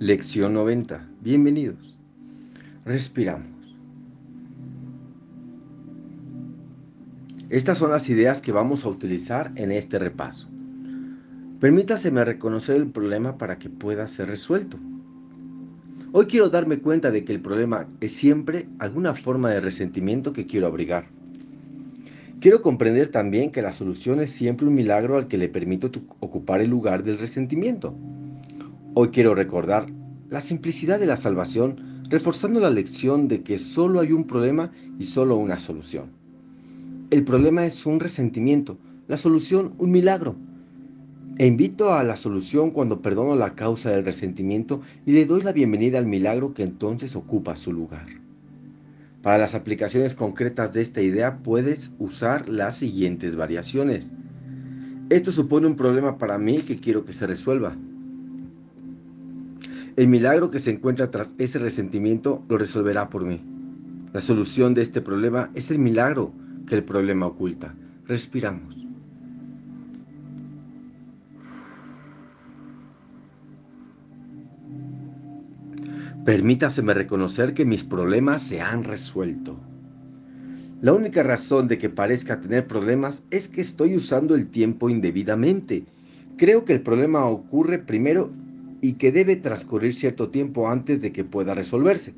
Lección 90. Bienvenidos. Respiramos. Estas son las ideas que vamos a utilizar en este repaso. Permítaseme reconocer el problema para que pueda ser resuelto. Hoy quiero darme cuenta de que el problema es siempre alguna forma de resentimiento que quiero abrigar. Quiero comprender también que la solución es siempre un milagro al que le permito ocupar el lugar del resentimiento. Hoy quiero recordar la simplicidad de la salvación, reforzando la lección de que solo hay un problema y solo una solución. El problema es un resentimiento, la solución un milagro. E invito a la solución cuando perdono la causa del resentimiento y le doy la bienvenida al milagro que entonces ocupa su lugar. Para las aplicaciones concretas de esta idea puedes usar las siguientes variaciones. Esto supone un problema para mí que quiero que se resuelva. El milagro que se encuentra tras ese resentimiento lo resolverá por mí. La solución de este problema es el milagro que el problema oculta. Respiramos. Permítaseme reconocer que mis problemas se han resuelto. La única razón de que parezca tener problemas es que estoy usando el tiempo indebidamente. Creo que el problema ocurre primero y que debe transcurrir cierto tiempo antes de que pueda resolverse.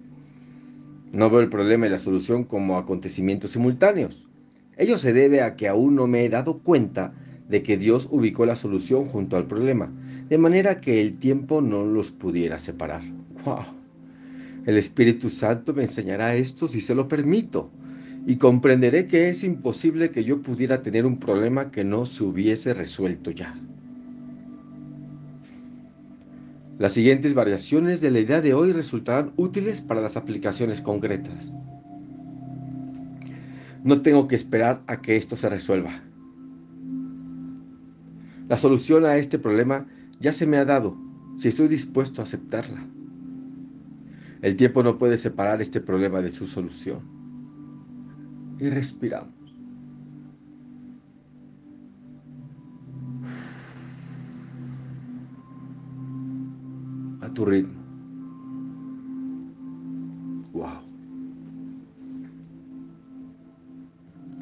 No veo el problema y la solución como acontecimientos simultáneos. Ello se debe a que aún no me he dado cuenta de que Dios ubicó la solución junto al problema, de manera que el tiempo no los pudiera separar. ¡Wow! El Espíritu Santo me enseñará esto si se lo permito y comprenderé que es imposible que yo pudiera tener un problema que no se hubiese resuelto ya. Las siguientes variaciones de la idea de hoy resultarán útiles para las aplicaciones concretas. No tengo que esperar a que esto se resuelva. La solución a este problema ya se me ha dado si estoy dispuesto a aceptarla. El tiempo no puede separar este problema de su solución. Y respiramos. Tu ritmo. Wow.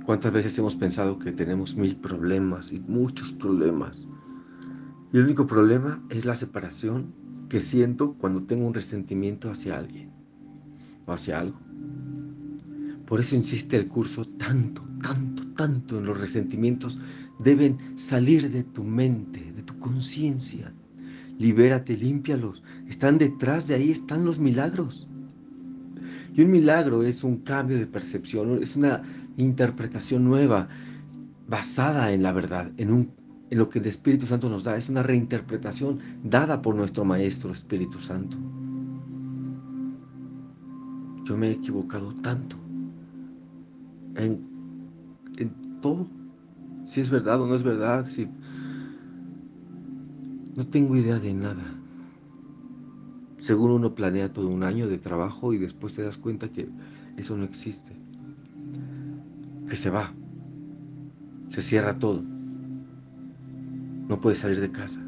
¿Cuántas veces hemos pensado que tenemos mil problemas y muchos problemas? Y el único problema es la separación que siento cuando tengo un resentimiento hacia alguien o hacia algo. Por eso insiste el curso tanto, tanto, tanto en los resentimientos. Deben salir de tu mente, de tu conciencia. Libérate, límpialos. Están detrás de ahí, están los milagros. Y un milagro es un cambio de percepción, es una interpretación nueva, basada en la verdad, en un en lo que el Espíritu Santo nos da. Es una reinterpretación dada por nuestro Maestro Espíritu Santo. Yo me he equivocado tanto en, en todo. Si es verdad o no es verdad, si no tengo idea de nada. Según uno planea todo un año de trabajo y después te das cuenta que eso no existe. Que se va. Se cierra todo no puede salir de casa.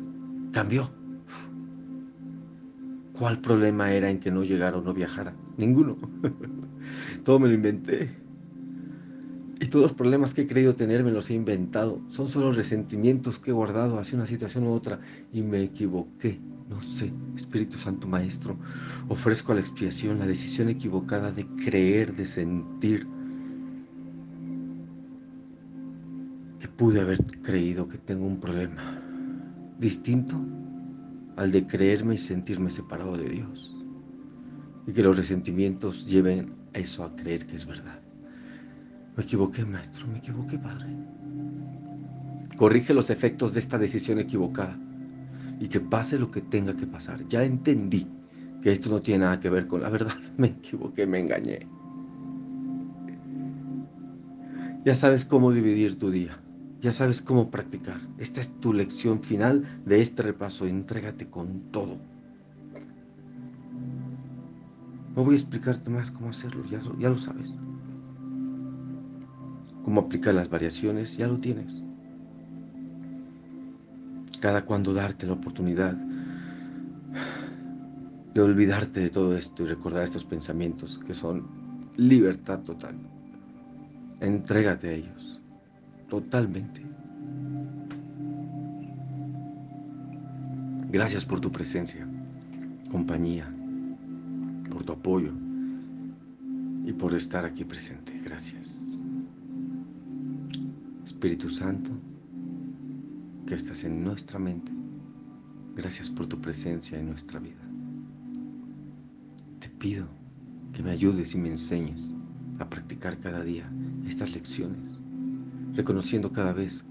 Cambió. ¿Cuál problema era en que no llegara o no viajara? Ninguno. Todo me lo inventé. Y todos los problemas que he creído tener me los he inventado. Son solo resentimientos que he guardado hacia una situación u otra. Y me equivoqué. No sé, Espíritu Santo Maestro, ofrezco a la expiación la decisión equivocada de creer, de sentir, que pude haber creído que tengo un problema distinto al de creerme y sentirme separado de Dios. Y que los resentimientos lleven a eso a creer que es verdad. Me equivoqué, maestro, me equivoqué, padre. Corrige los efectos de esta decisión equivocada y que pase lo que tenga que pasar. Ya entendí que esto no tiene nada que ver con la verdad. Me equivoqué, me engañé. Ya sabes cómo dividir tu día. Ya sabes cómo practicar. Esta es tu lección final de este repaso. Entrégate con todo. No voy a explicarte más cómo hacerlo, ya, ya lo sabes. Cómo aplicar las variaciones, ya lo tienes. Cada cuando darte la oportunidad de olvidarte de todo esto y recordar estos pensamientos que son libertad total. Entrégate a ellos, totalmente. Gracias por tu presencia, compañía, por tu apoyo y por estar aquí presente. Gracias. Espíritu Santo, que estás en nuestra mente, gracias por tu presencia en nuestra vida. Te pido que me ayudes y me enseñes a practicar cada día estas lecciones, reconociendo cada vez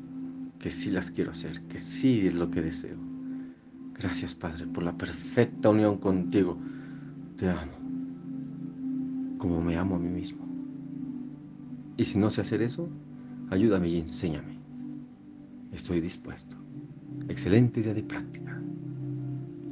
que sí las quiero hacer, que sí es lo que deseo. Gracias, Padre, por la perfecta unión contigo. Te amo, como me amo a mí mismo. Y si no sé hacer eso, ayúdame y enséñame. Estoy dispuesto. Excelente día de práctica.